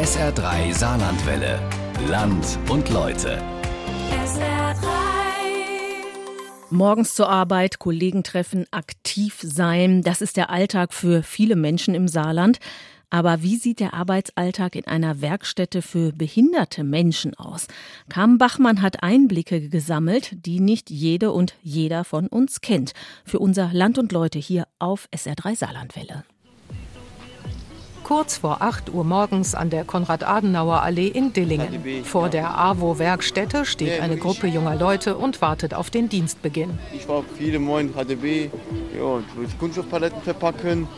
SR3 Saarlandwelle. Land und Leute. SR3. Morgens zur Arbeit, Kollegen treffen, aktiv sein, das ist der Alltag für viele Menschen im Saarland. Aber wie sieht der Arbeitsalltag in einer Werkstätte für behinderte Menschen aus? Carmen Bachmann hat Einblicke gesammelt, die nicht jede und jeder von uns kennt. Für unser Land und Leute hier auf SR3 Saarlandwelle. Kurz vor 8 Uhr morgens an der Konrad-Adenauer-Allee in Dillingen. Vor der AWO-Werkstätte steht eine Gruppe junger Leute und wartet auf den Dienstbeginn. Ich war viele Moin HDB, ja, Kunststoffpaletten verpacken.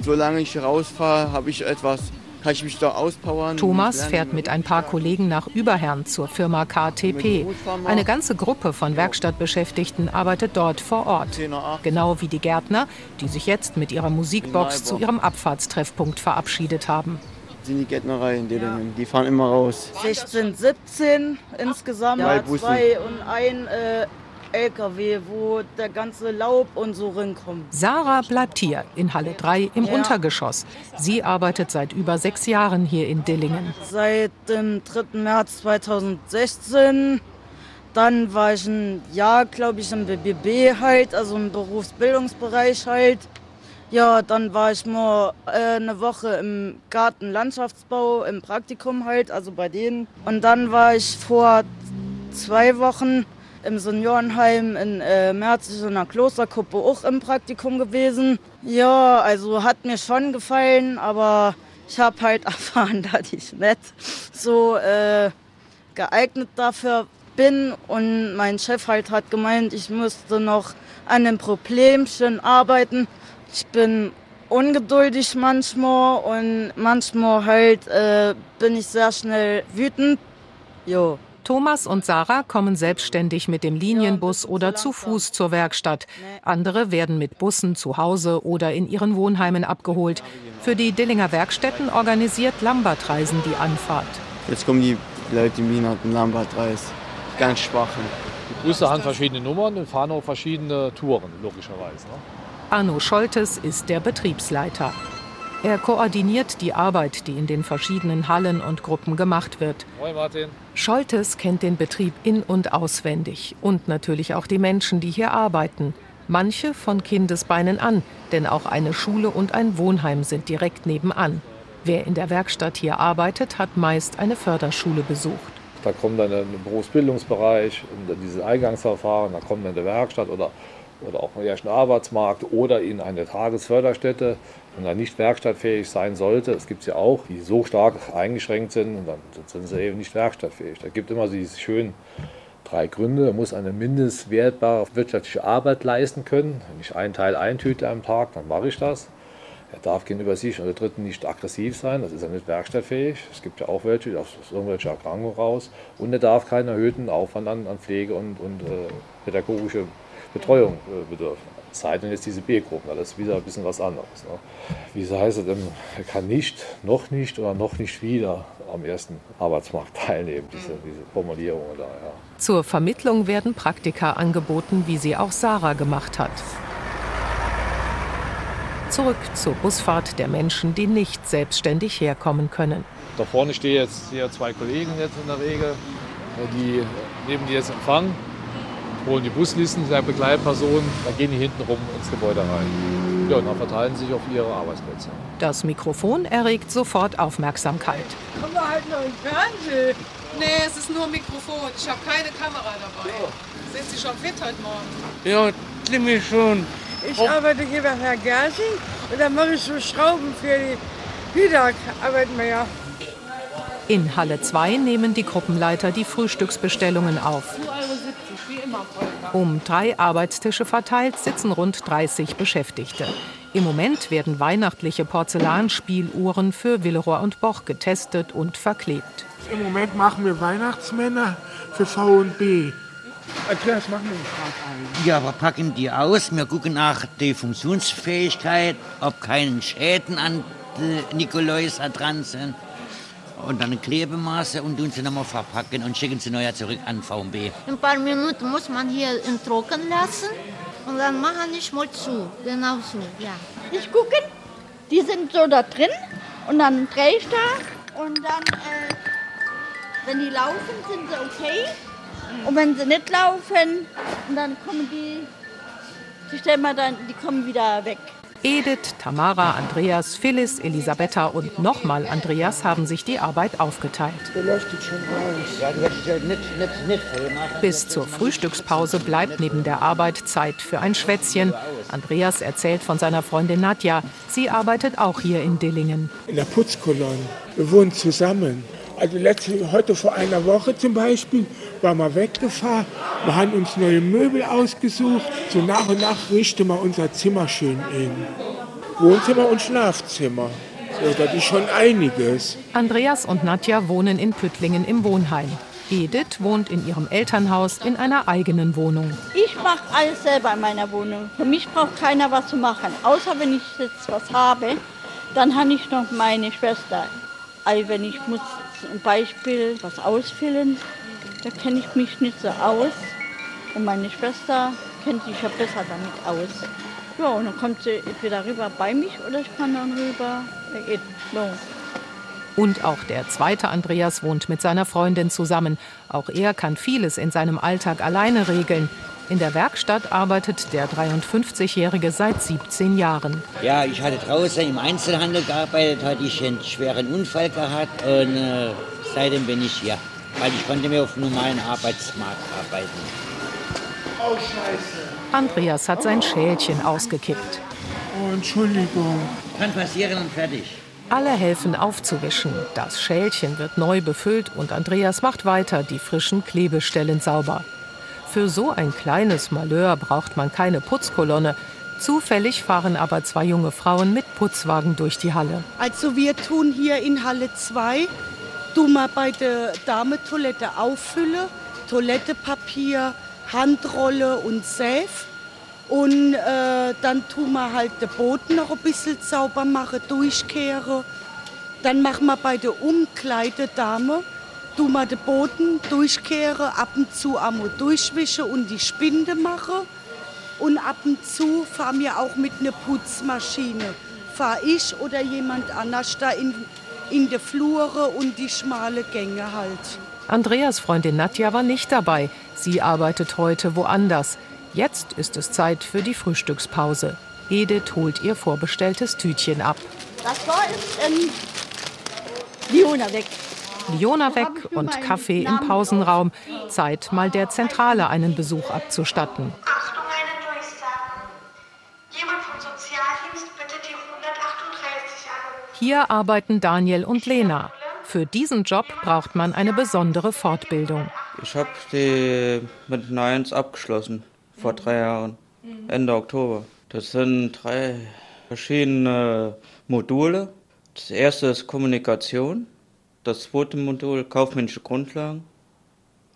Solange ich rausfahre, habe ich etwas kann ich mich da auspowern. Thomas fährt mit ein paar Kollegen nach Überherrn zur Firma KTP. Eine ganze Gruppe von Werkstattbeschäftigten arbeitet dort vor Ort. Genau wie die Gärtner, die sich jetzt mit ihrer Musikbox zu ihrem Abfahrtstreffpunkt verabschiedet haben sind die Gärtnerei in Dillingen. Die fahren immer raus. 16, 17 insgesamt. Ja, zwei und ein äh, LKW, wo der ganze Laub und so rinkommt. Sarah bleibt hier in Halle 3 im ja. Untergeschoss. Sie arbeitet seit über sechs Jahren hier in Dillingen. Seit dem 3. März 2016. Dann war ich ein Jahr, glaube ich, im BBB halt, also im Berufsbildungsbereich halt. Ja, dann war ich mal äh, eine Woche im Gartenlandschaftsbau im Praktikum halt, also bei denen. Und dann war ich vor zwei Wochen im Seniorenheim in äh, Merzig in der Klosterkuppe auch im Praktikum gewesen. Ja, also hat mir schon gefallen, aber ich habe halt erfahren, dass ich nicht so äh, geeignet dafür bin. Und mein Chef halt hat gemeint, ich müsste noch an dem Problemchen arbeiten. Ich bin ungeduldig manchmal und manchmal halt äh, bin ich sehr schnell wütend. Jo. Thomas und Sarah kommen selbstständig mit dem Linienbus oder zu Fuß zur Werkstatt. Andere werden mit Bussen zu Hause oder in ihren Wohnheimen abgeholt. Für die Dillinger Werkstätten organisiert Lambert Reisen die Anfahrt. Jetzt kommen die Leute in Wien und Lambert Reis. Ganz schwach. Die Busse haben verschiedene Nummern und fahren auch verschiedene Touren, logischerweise. Ne? Arno Scholtes ist der Betriebsleiter. Er koordiniert die Arbeit, die in den verschiedenen Hallen und Gruppen gemacht wird. Moin Martin. Scholtes kennt den Betrieb in und auswendig und natürlich auch die Menschen, die hier arbeiten. Manche von Kindesbeinen an, denn auch eine Schule und ein Wohnheim sind direkt nebenan. Wer in der Werkstatt hier arbeitet, hat meist eine Förderschule besucht. Da kommt dann ein Berufsbildungsbereich, dieses Eingangsverfahren, da kommt dann der Werkstatt oder, oder auch im ersten Arbeitsmarkt oder in eine Tagesförderstätte und dann nicht werkstattfähig sein sollte, es gibt ja auch, die so stark eingeschränkt sind, und dann sind sie eben nicht werkstattfähig. Da gibt immer diese schönen drei Gründe. Er muss eine mindestwertbare wirtschaftliche Arbeit leisten können. Wenn ich einen Teil eintüte am Tag, dann mache ich das. Er darf gegenüber sich oder Dritten nicht aggressiv sein, das ist ja nicht werkstattfähig. Es gibt ja auch welche, aus irgendwelcher Erkrankung raus. Und er darf keinen erhöhten Aufwand an, an Pflege und, und äh, pädagogische Betreuung äh, bedürfen. Sei denn jetzt diese B-Gruppen, das ist wieder ein bisschen was anderes. Ne? Wie heißt es denn, er kann nicht, noch nicht oder noch nicht wieder am ersten Arbeitsmarkt teilnehmen, diese, diese Formulierung da. Ja. Zur Vermittlung werden Praktika angeboten, wie sie auch Sarah gemacht hat. Zurück zur Busfahrt der Menschen, die nicht selbstständig herkommen können. Da vorne stehen jetzt hier zwei Kollegen jetzt in der Regel, die nehmen die jetzt empfangen holen die Buslisten der Begleitpersonen, dann gehen die hinten rum ins Gebäude rein. Ja, und dann verteilen sie sich auf ihre Arbeitsplätze. Das Mikrofon erregt sofort Aufmerksamkeit. Kommen wir halt noch im Fernsehen? Nee, es ist nur ein Mikrofon. Ich habe keine Kamera dabei. Ja. Sind Sie schon fit heute Morgen? Ja, ziemlich schon. Ich oh. arbeite hier bei Herrn Gersing und dann mache ich so Schrauben für die Mittag. Arbeiten wir ja. In Halle 2 nehmen die Gruppenleiter die Frühstücksbestellungen auf. Um drei Arbeitstische verteilt sitzen rund 30 Beschäftigte. Im Moment werden weihnachtliche Porzellanspieluhren für Willeroy und Boch getestet und verklebt. Im Moment machen wir Weihnachtsmänner für V&B. Erklär's, machen wir gerade Ja, wir packen die aus. Wir gucken nach der Funktionsfähigkeit, ob keine Schäden an Nikoläuser dran sind und dann Klebemaße und tun sie nochmal verpacken und schicken sie neu zurück an VMB. Ein paar Minuten muss man hier in trocken lassen und dann machen ich mal zu. Genau so, ja. Ich gucke, die sind so da drin und dann drehe ich da Und dann, äh, wenn die laufen, sind sie okay. Und wenn sie nicht laufen, dann kommen die, die stellen wir dann, die kommen wieder weg. Edith, Tamara, Andreas, Phyllis, Elisabetta und nochmal Andreas haben sich die Arbeit aufgeteilt. Bis zur Frühstückspause bleibt neben der Arbeit Zeit für ein Schwätzchen. Andreas erzählt von seiner Freundin Nadja. Sie arbeitet auch hier in Dillingen. In der Putzkolonne. Wir wohnen zusammen. Also letzte, heute vor einer Woche zum Beispiel waren wir weggefahren. Wir haben uns neue Möbel ausgesucht. So nach und nach richten wir unser Zimmer schön in. Wohnzimmer und Schlafzimmer. So, das ist schon einiges. Andreas und Nadja wohnen in Püttlingen im Wohnheim. Edith wohnt in ihrem Elternhaus in einer eigenen Wohnung. Ich mache alles selber in meiner Wohnung. Für mich braucht keiner was zu machen. Außer wenn ich jetzt was habe, dann habe ich noch meine Schwester. Also wenn ich muss zum Beispiel was ausfüllen, da kenne ich mich nicht so aus. Und meine Schwester kennt sich ja besser damit aus. Ja, und dann kommt sie entweder rüber bei mich oder ich kann dann rüber. Und auch der zweite Andreas wohnt mit seiner Freundin zusammen. Auch er kann vieles in seinem Alltag alleine regeln. In der Werkstatt arbeitet der 53-Jährige seit 17 Jahren. Ja, ich hatte draußen im Einzelhandel gearbeitet, hatte ich einen schweren Unfall gehabt und äh, seitdem bin ich hier. Weil ich konnte mir auf dem normalen Arbeitsmarkt arbeiten. Oh, scheiße. Andreas hat sein Schälchen ausgekippt. Oh, Entschuldigung. Kann passieren und fertig. Alle helfen aufzuwischen. Das Schälchen wird neu befüllt und Andreas macht weiter die frischen Klebestellen sauber. Für so ein kleines Malheur braucht man keine Putzkolonne. Zufällig fahren aber zwei junge Frauen mit Putzwagen durch die Halle. Also wir tun hier in Halle 2, tun wir bei der Damentoilette auffüllen, Toilettepapier, Handrolle und Säf. Und äh, dann tun wir halt den Boden noch ein bisschen sauber machen, durchkehren. Dann machen wir bei der Umkleidedame, tun wir den Boden durchkehren, ab und zu einmal durchwischen und die Spinde machen. Und ab und zu fahren wir auch mit einer Putzmaschine. Fahre ich oder jemand anders da in, in die Flure und die schmale Gänge halt. Andreas Freundin Nadja war nicht dabei. Sie arbeitet heute woanders. Jetzt ist es Zeit für die Frühstückspause. Edith holt ihr vorbestelltes Tütchen ab. Das war es. Ähm, Liona weg. Liona weg und Kaffee im Pausenraum. Zeit, mal der Zentrale einen Besuch abzustatten. Achtung, eine Durchsage. Jemand vom Sozialdienst bitte die 138 anrufen. Hier arbeiten Daniel und Lena. Für diesen Job braucht man eine besondere Fortbildung. Ich habe die mit 1 abgeschlossen vor drei Jahren, Ende Oktober. Das sind drei verschiedene Module. Das erste ist Kommunikation, das zweite Modul kaufmännische Grundlagen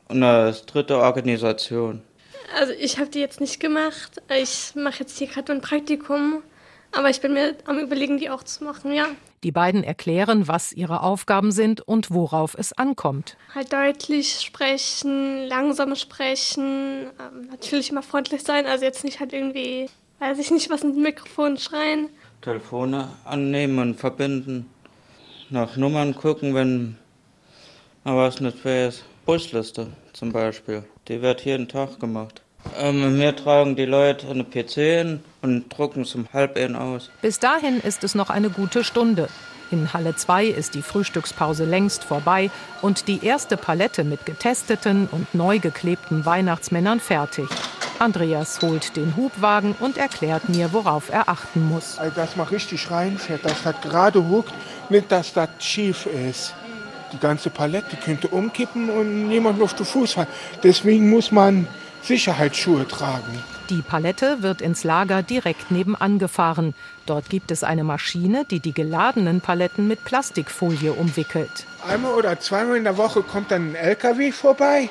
und das dritte Organisation. Also ich habe die jetzt nicht gemacht. Ich mache jetzt hier gerade ein Praktikum, aber ich bin mir am überlegen, die auch zu machen, ja. Die beiden erklären, was ihre Aufgaben sind und worauf es ankommt. Halt deutlich sprechen, langsam sprechen, ähm, natürlich immer freundlich sein, also jetzt nicht halt irgendwie, weiß ich nicht, was ins Mikrofon schreien. Telefone annehmen und verbinden. Nach Nummern gucken, wenn mal was nicht weiß. Busliste zum Beispiel, die wird jeden Tag gemacht. Ähm, wir tragen die Leute den PC hin und drucken zum Halbehen aus. Bis dahin ist es noch eine gute Stunde. In Halle 2 ist die Frühstückspause längst vorbei und die erste Palette mit getesteten und neu geklebten Weihnachtsmännern fertig. Andreas holt den Hubwagen und erklärt mir, worauf er achten muss. Also, dass man richtig reinfährt, dass das gerade huckt, nicht, dass das schief ist. Die ganze Palette könnte umkippen und jemand auf den Fuß fallen. Deswegen muss man Sicherheitsschuhe tragen. Die Palette wird ins Lager direkt nebenan gefahren. Dort gibt es eine Maschine, die die geladenen Paletten mit Plastikfolie umwickelt. Einmal oder zweimal in der Woche kommt dann ein LKW vorbei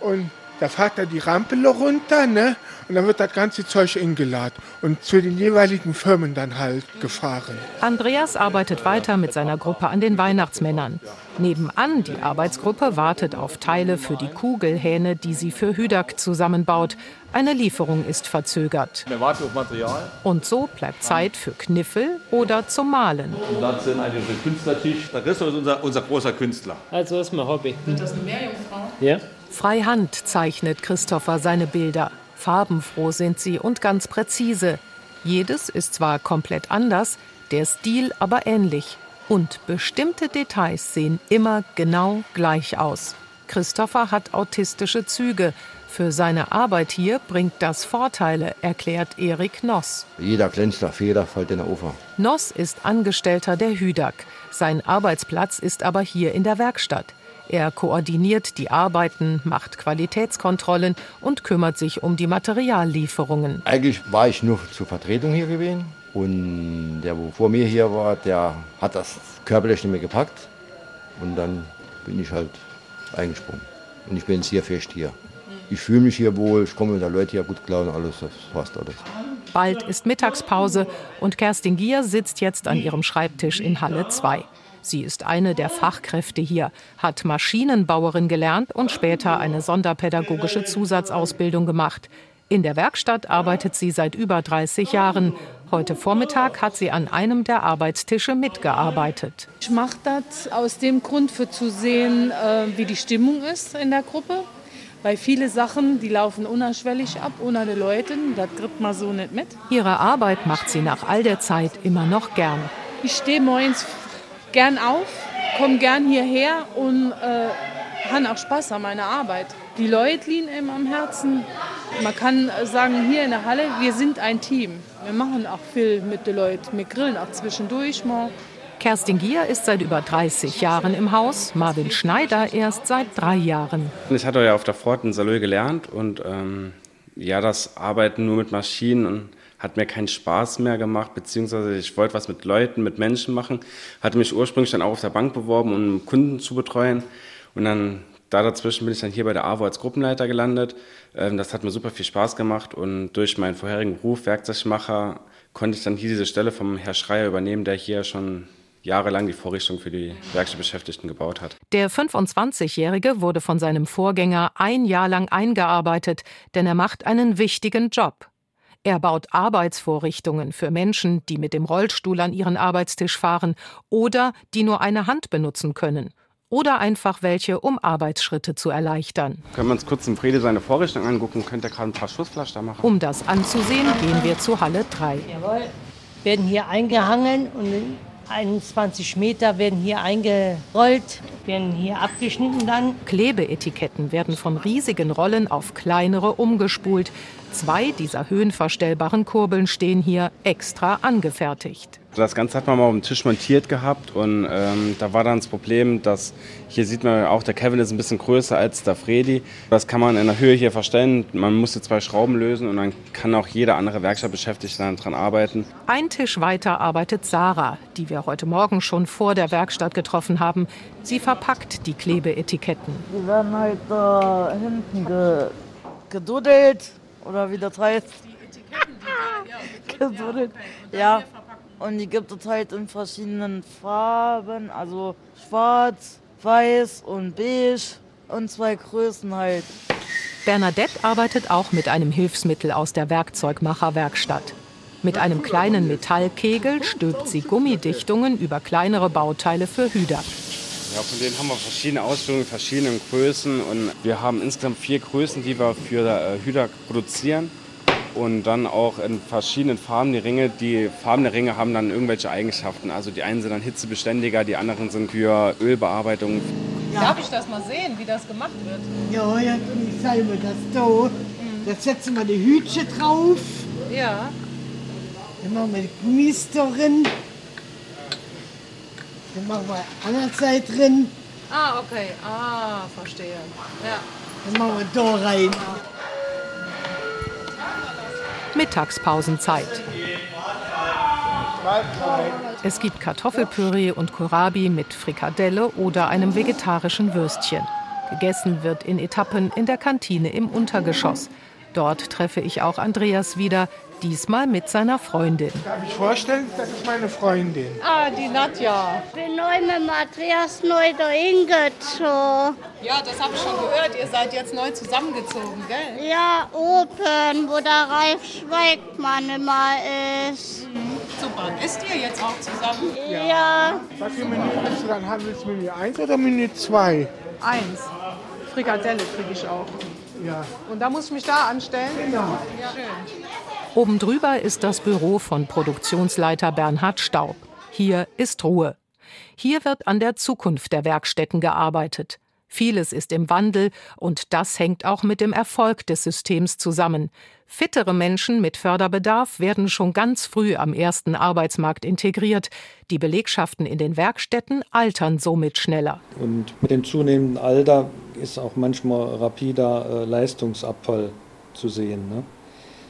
und Da fährt er die Rampe runter, ne? Und dann wird das ganze Zeug ingeladen und zu den jeweiligen Firmen dann halt gefahren. Andreas arbeitet weiter mit seiner Gruppe an den Weihnachtsmännern. Nebenan die Arbeitsgruppe wartet auf Teile für die Kugelhähne, die sie für Hüdak zusammenbaut. Eine Lieferung ist verzögert. Wir warten auf Material. Und so bleibt Zeit für Kniffel oder zum Malen. Und dann sind eigentlich der Künstlertisch. Der Christoph ist unser, unser großer Künstler. Also das ist mein Hobby. Wird das eine Meerjungfrau? Ja. Freihand zeichnet Christopher seine Bilder. Farbenfroh sind sie und ganz präzise. Jedes ist zwar komplett anders, der Stil aber ähnlich. Und bestimmte Details sehen immer genau gleich aus. Christopher hat autistische Züge. Für seine Arbeit hier bringt das Vorteile, erklärt Erik Noss. Jeder kleinste Fehler fällt in der Ufer. Noss ist Angestellter der Hüdak. Sein Arbeitsplatz ist aber hier in der Werkstatt. Er koordiniert die Arbeiten, macht Qualitätskontrollen und kümmert sich um die Materiallieferungen. Eigentlich war ich nur zur Vertretung hier gewesen. Und der, wo vor mir hier war, der hat das körperlich nicht mehr gepackt. Und dann bin ich halt eingesprungen. Und ich bin jetzt hier fest hier. Ich fühle mich hier wohl, ich komme mit der Leute hier gut klar und alles, das passt alles. Bald ist Mittagspause und Kerstin Gier sitzt jetzt an ihrem Schreibtisch in Halle 2. Sie ist eine der Fachkräfte hier, hat Maschinenbauerin gelernt und später eine sonderpädagogische Zusatzausbildung gemacht. In der Werkstatt arbeitet sie seit über 30 Jahren. Heute Vormittag hat sie an einem der Arbeitstische mitgearbeitet. Ich mache das aus dem Grund, für zu sehen, äh, wie die Stimmung ist in der Gruppe. Weil viele Sachen, die laufen unerschwellig ab, ohne die Leute. Das kriegt man so nicht mit. Ihre Arbeit macht sie nach all der Zeit immer noch gern. Ich stehe morgens gern auf, komme gern hierher und äh, habe auch Spaß an meiner Arbeit. Die Leute liegen ihm am Herzen. Man kann sagen, hier in der Halle, wir sind ein Team. Wir machen auch viel mit den Leuten. Wir grillen auch zwischendurch mal. Kerstin Gier ist seit über 30 Jahren im Haus, Marvin Schneider erst seit drei Jahren. Ich hatte ja auf der Fort in Salö gelernt und ähm, ja, das Arbeiten nur mit Maschinen hat mir keinen Spaß mehr gemacht, beziehungsweise ich wollte was mit Leuten, mit Menschen machen. Hatte mich ursprünglich dann auch auf der Bank beworben, um Kunden zu betreuen. Und dann da dazwischen bin ich dann hier bei der AWO als Gruppenleiter gelandet. Ähm, das hat mir super viel Spaß gemacht und durch meinen vorherigen Beruf Werkzeugmacher konnte ich dann hier diese Stelle vom Herr Schreier übernehmen, der hier schon jahrelang die Vorrichtung für die Werkstattbeschäftigten gebaut hat. Der 25-Jährige wurde von seinem Vorgänger ein Jahr lang eingearbeitet, denn er macht einen wichtigen Job. Er baut Arbeitsvorrichtungen für Menschen, die mit dem Rollstuhl an ihren Arbeitstisch fahren oder die nur eine Hand benutzen können. Oder einfach welche, um Arbeitsschritte zu erleichtern. Können wir uns kurz im Friede seine Vorrichtung angucken? Könnt ihr gerade ein paar Schussflaschen da machen? Um das anzusehen, gehen wir zu Halle 3. Jawohl. Werden hier eingehangen und 21 Meter werden hier eingerollt, werden hier abgeschnitten dann. Klebeetiketten werden von riesigen Rollen auf kleinere umgespult. Zwei dieser höhenverstellbaren Kurbeln stehen hier extra angefertigt. Das Ganze hat man mal auf dem Tisch montiert gehabt und ähm, da war dann das Problem, dass hier sieht man auch, der Kevin ist ein bisschen größer als der Freddy. Das kann man in der Höhe hier verstellen. Man musste zwei Schrauben lösen und dann kann auch jeder andere Werkstattbeschäftigte daran arbeiten. Ein Tisch weiter arbeitet Sarah, die wir heute Morgen schon vor der Werkstatt getroffen haben. Sie verpackt die Klebeetiketten. Die werden halt da hinten ge geduddelt oder wie das heißt. geduddelt. Ja. Und die gibt es halt in verschiedenen Farben, also schwarz, weiß und beige und zwei Größen halt. Bernadette arbeitet auch mit einem Hilfsmittel aus der Werkzeugmacherwerkstatt. Mit einem kleinen Metallkegel stülpt sie Gummidichtungen über kleinere Bauteile für Hüder. Ja, von denen haben wir verschiedene Ausführungen, verschiedene Größen und wir haben insgesamt vier Größen, die wir für äh, Hüder produzieren und dann auch in verschiedenen Farben die Ringe. Die Farben der Ringe haben dann irgendwelche Eigenschaften. Also die einen sind dann hitzebeständiger, die anderen sind für Ölbearbeitung. Ja. Darf ich das mal sehen, wie das gemacht wird? Ja, ja, ich selber das da. Da setzen wir die Hütchen drauf. Ja. Dann machen wir die Gummis drin. Dann machen wir andere Seite drin. Ah, okay. Ah, verstehe. Ja. Dann machen wir da rein. Mittagspausenzeit. Es gibt Kartoffelpüree und Kohlrabi mit Frikadelle oder einem vegetarischen Würstchen. Gegessen wird in Etappen in der Kantine im Untergeschoss. Dort treffe ich auch Andreas wieder, diesmal mit seiner Freundin. Darf ich vorstellen, das ist meine Freundin. Ah, die Nadja. Ich bin neu mit Matthias neu da hingezogen. Ja, das habe ich schon gehört. Ihr seid jetzt neu zusammengezogen, gell? Ja, oben, wo der Ralf Schweigmann immer ist. Super. Isst ihr jetzt auch zusammen? Ja. Was für Menü willst du dann haben? Willst du Menü 1 oder Menü 2? Eins. Frikadelle kriege ich auch. Ja. Und da muss ich mich da anstellen? Genau. Ja. Schön. Oben drüber ist das Büro von Produktionsleiter Bernhard Staub. Hier ist Ruhe. Hier wird an der Zukunft der Werkstätten gearbeitet. Vieles ist im Wandel und das hängt auch mit dem Erfolg des Systems zusammen. Fittere Menschen mit Förderbedarf werden schon ganz früh am ersten Arbeitsmarkt integriert. Die Belegschaften in den Werkstätten altern somit schneller. Und mit dem zunehmenden Alter ist auch manchmal rapider äh, Leistungsabfall zu sehen. Ne?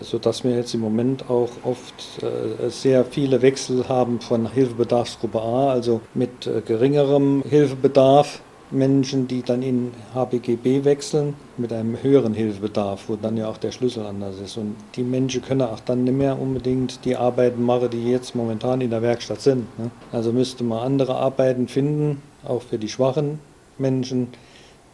Sodass wir jetzt im Moment auch oft äh, sehr viele Wechsel haben von Hilfebedarfsgruppe A, also mit äh, geringerem Hilfebedarf, Menschen, die dann in HBGB wechseln mit einem höheren Hilfebedarf, wo dann ja auch der Schlüssel anders ist. Und die Menschen können auch dann nicht mehr unbedingt die Arbeiten machen, die jetzt momentan in der Werkstatt sind. Ne? Also müsste man andere Arbeiten finden, auch für die schwachen Menschen,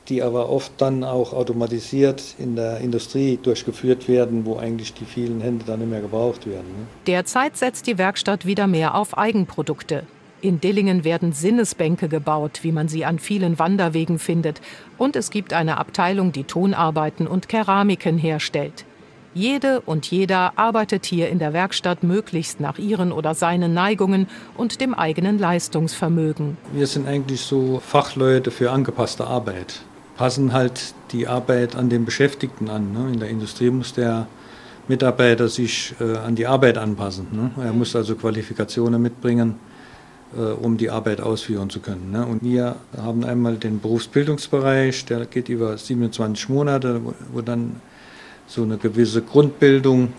die aber oft dann auch automatisiert in der Industrie durchgeführt werden, wo eigentlich die vielen Hände dann nicht mehr gebraucht werden. Ne? Derzeit setzt die Werkstatt wieder mehr auf Eigenprodukte. In Dillingen werden Sinnesbänke gebaut, wie man sie an vielen Wanderwegen findet. Und es gibt eine Abteilung, die Tonarbeiten und Keramiken herstellt. Jede und jeder arbeitet hier in der Werkstatt möglichst nach ihren oder seinen Neigungen und dem eigenen Leistungsvermögen. Wir sind eigentlich so Fachleute für angepasste Arbeit. Passen halt die Arbeit an den Beschäftigten an. Ne? In der Industrie muss der Mitarbeiter sich äh, an die Arbeit anpassen. Ne? Er muss also Qualifikationen mitbringen, äh, um die Arbeit ausführen zu können. Ne? Und wir haben einmal den Berufsbildungsbereich, der geht über 27 Monate, wo, wo dann so eine gewisse Grundbildung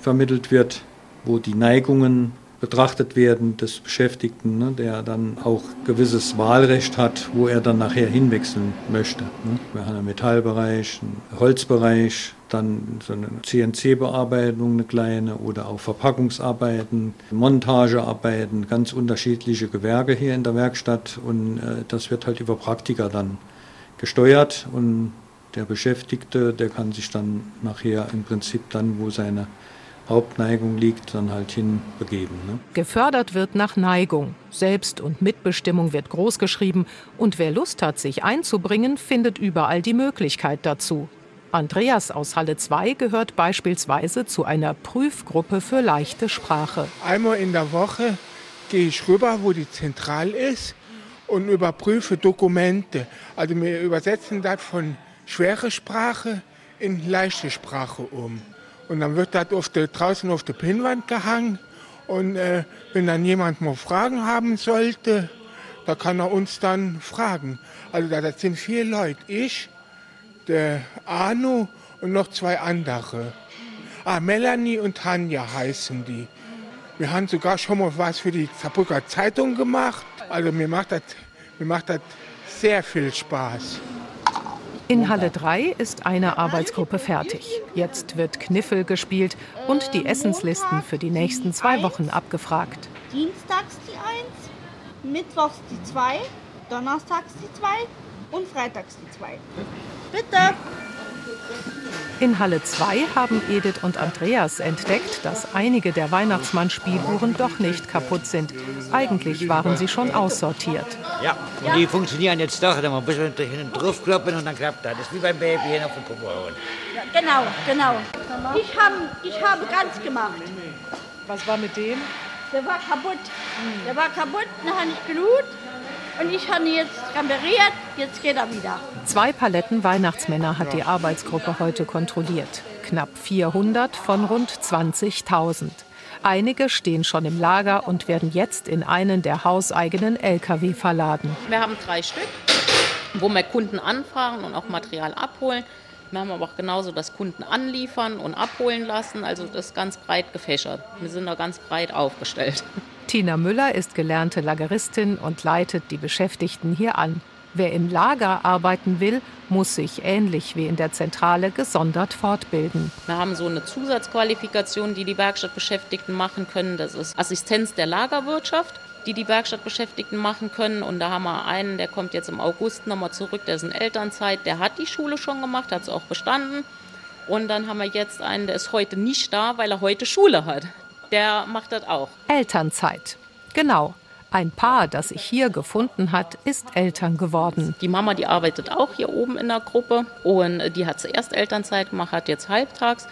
vermittelt wird, wo die Neigungen betrachtet werden des Beschäftigten, ne, der dann auch gewisses Wahlrecht hat, wo er dann nachher hinwechseln möchte. Ne. Wir haben einen Metallbereich, einen Holzbereich, dann so eine CNC-Bearbeitung, eine kleine oder auch Verpackungsarbeiten, Montagearbeiten, ganz unterschiedliche Gewerke hier in der Werkstatt und äh, das wird halt über Praktika dann gesteuert und der Beschäftigte, der kann sich dann nachher im Prinzip dann, wo seine Hauptneigung liegt, dann halt hinbegeben. Ne? Gefördert wird nach Neigung. Selbst- und Mitbestimmung wird großgeschrieben. Und wer Lust hat, sich einzubringen, findet überall die Möglichkeit dazu. Andreas aus Halle 2 gehört beispielsweise zu einer Prüfgruppe für leichte Sprache. Einmal in der Woche gehe ich rüber, wo die Zentral ist und überprüfe Dokumente. Also wir übersetzen das von schwere Sprache in leichte Sprache um. Und dann wird das auf der, draußen auf der Pinnwand gehangen. Und äh, wenn dann jemand mal Fragen haben sollte, da kann er uns dann fragen. Also das sind vier Leute. Ich, der Arno und noch zwei andere. Ah, Melanie und Tanja heißen die. Wir haben sogar schon mal was für die Saarbrücker Zeitung gemacht. Also mir macht das, mir macht das sehr viel Spaß. In Halle 3 ist eine Arbeitsgruppe fertig. Jetzt wird Kniffel gespielt und die Essenslisten für die nächsten zwei Wochen abgefragt. Dienstags die 1, Mittwochs die 2, Donnerstags die 2 und Freitags die 2. Bitte! In Halle 2 haben Edith und Andreas entdeckt, dass einige der Weihnachtsmann-Spieluhren doch nicht kaputt sind. Eigentlich waren sie schon aussortiert. Ja, und die funktionieren jetzt doch. Da muss ein bisschen hinten draufkloppen und dann klappt das. Das ist wie beim Baby hin auf hauen. Ja, genau, genau. Ich habe ich hab ganz gemacht. Was war mit dem? Der war kaputt. Der war kaputt, dann habe ich gelut. Und ich habe ihn jetzt repariert, jetzt geht er wieder. Zwei Paletten Weihnachtsmänner hat die Arbeitsgruppe heute kontrolliert. Knapp 400 von rund 20.000. Einige stehen schon im Lager und werden jetzt in einen der hauseigenen Lkw verladen. Wir haben drei Stück, wo wir Kunden anfragen und auch Material abholen. Wir haben aber auch genauso das Kunden anliefern und abholen lassen. Also das ist ganz breit gefächert. Wir sind da ganz breit aufgestellt. Tina Müller ist gelernte Lageristin und leitet die Beschäftigten hier an. Wer im Lager arbeiten will, muss sich ähnlich wie in der Zentrale gesondert fortbilden. Wir haben so eine Zusatzqualifikation, die die Werkstattbeschäftigten machen können. Das ist Assistenz der Lagerwirtschaft, die die Werkstattbeschäftigten machen können. Und da haben wir einen, der kommt jetzt im August nochmal zurück, der ist in Elternzeit, der hat die Schule schon gemacht, hat es auch bestanden. Und dann haben wir jetzt einen, der ist heute nicht da, weil er heute Schule hat. Der macht das auch. Elternzeit. Genau. Ein Paar, das sich hier gefunden hat, ist Eltern geworden. Die Mama, die arbeitet auch hier oben in der Gruppe und die hat zuerst Elternzeit gemacht, hat jetzt halbtags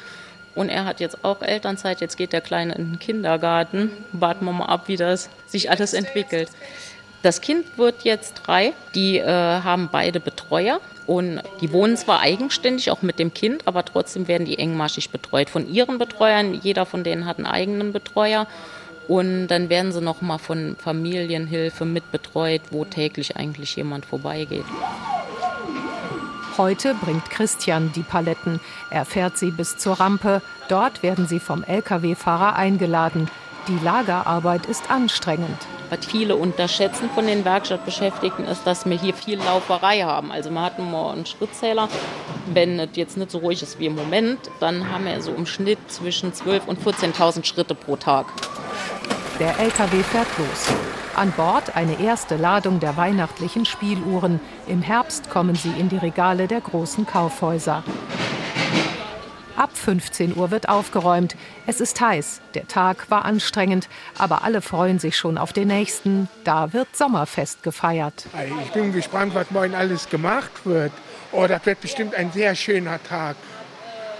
und er hat jetzt auch Elternzeit. Jetzt geht der Kleine in den Kindergarten. Warten wir mal ab, wie das sich alles entwickelt. Das Kind wird jetzt drei. Die äh, haben beide Betreuer und die wohnen zwar eigenständig auch mit dem Kind, aber trotzdem werden die engmaschig betreut von ihren Betreuern. Jeder von denen hat einen eigenen Betreuer. Und dann werden sie noch mal von Familienhilfe mitbetreut, wo täglich eigentlich jemand vorbeigeht. Heute bringt Christian die Paletten. Er fährt sie bis zur Rampe. Dort werden sie vom Lkw-Fahrer eingeladen. Die Lagerarbeit ist anstrengend. Was viele unterschätzen von den Werkstattbeschäftigten ist, dass wir hier viel Lauferei haben. Also wir hatten mal einen Schrittzähler. Wenn es jetzt nicht so ruhig ist wie im Moment, dann haben wir so im Schnitt zwischen 12.000 und 14.000 Schritte pro Tag. Der LKW fährt los. An Bord eine erste Ladung der weihnachtlichen Spieluhren. Im Herbst kommen sie in die Regale der großen Kaufhäuser. Ab 15 Uhr wird aufgeräumt. Es ist heiß. Der Tag war anstrengend, aber alle freuen sich schon auf den nächsten. Da wird Sommerfest gefeiert. Ich bin gespannt, was morgen alles gemacht wird. Oh, das wird bestimmt ein sehr schöner Tag.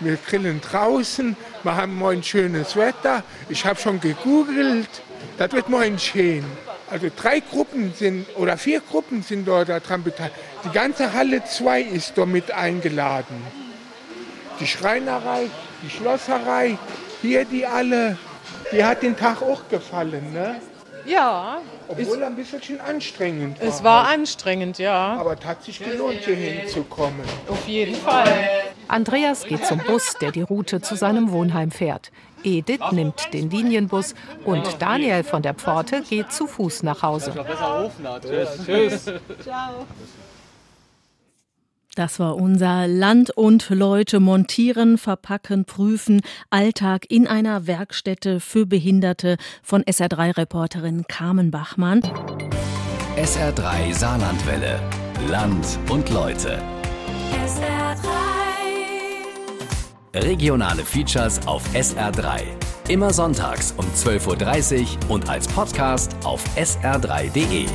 Wir grillen draußen, wir haben morgen schönes Wetter. Ich habe schon gegoogelt. Das wird morgen schön. Also drei Gruppen sind oder vier Gruppen sind dort daran beteiligt. Die ganze Halle 2 ist damit eingeladen. Die Schreinerei, die Schlosserei, hier die alle, die hat den Tag auch gefallen, ne? Ja. Obwohl ein bisschen anstrengend war. Es war anstrengend, ja. Aber es hat sich gelohnt, hier hinzukommen. Auf jeden Fall. Andreas geht zum Bus, der die Route zu seinem Wohnheim fährt. Edith nimmt den Linienbus und Daniel von der Pforte geht zu Fuß nach Hause. Tschüss. Ciao. Das war unser Land und Leute montieren, verpacken, prüfen, Alltag in einer Werkstätte für Behinderte von SR3-Reporterin Carmen Bachmann. SR3 Saarlandwelle. Land und Leute. Regionale Features auf SR3. Immer sonntags um 12.30 Uhr und als Podcast auf sr3.de.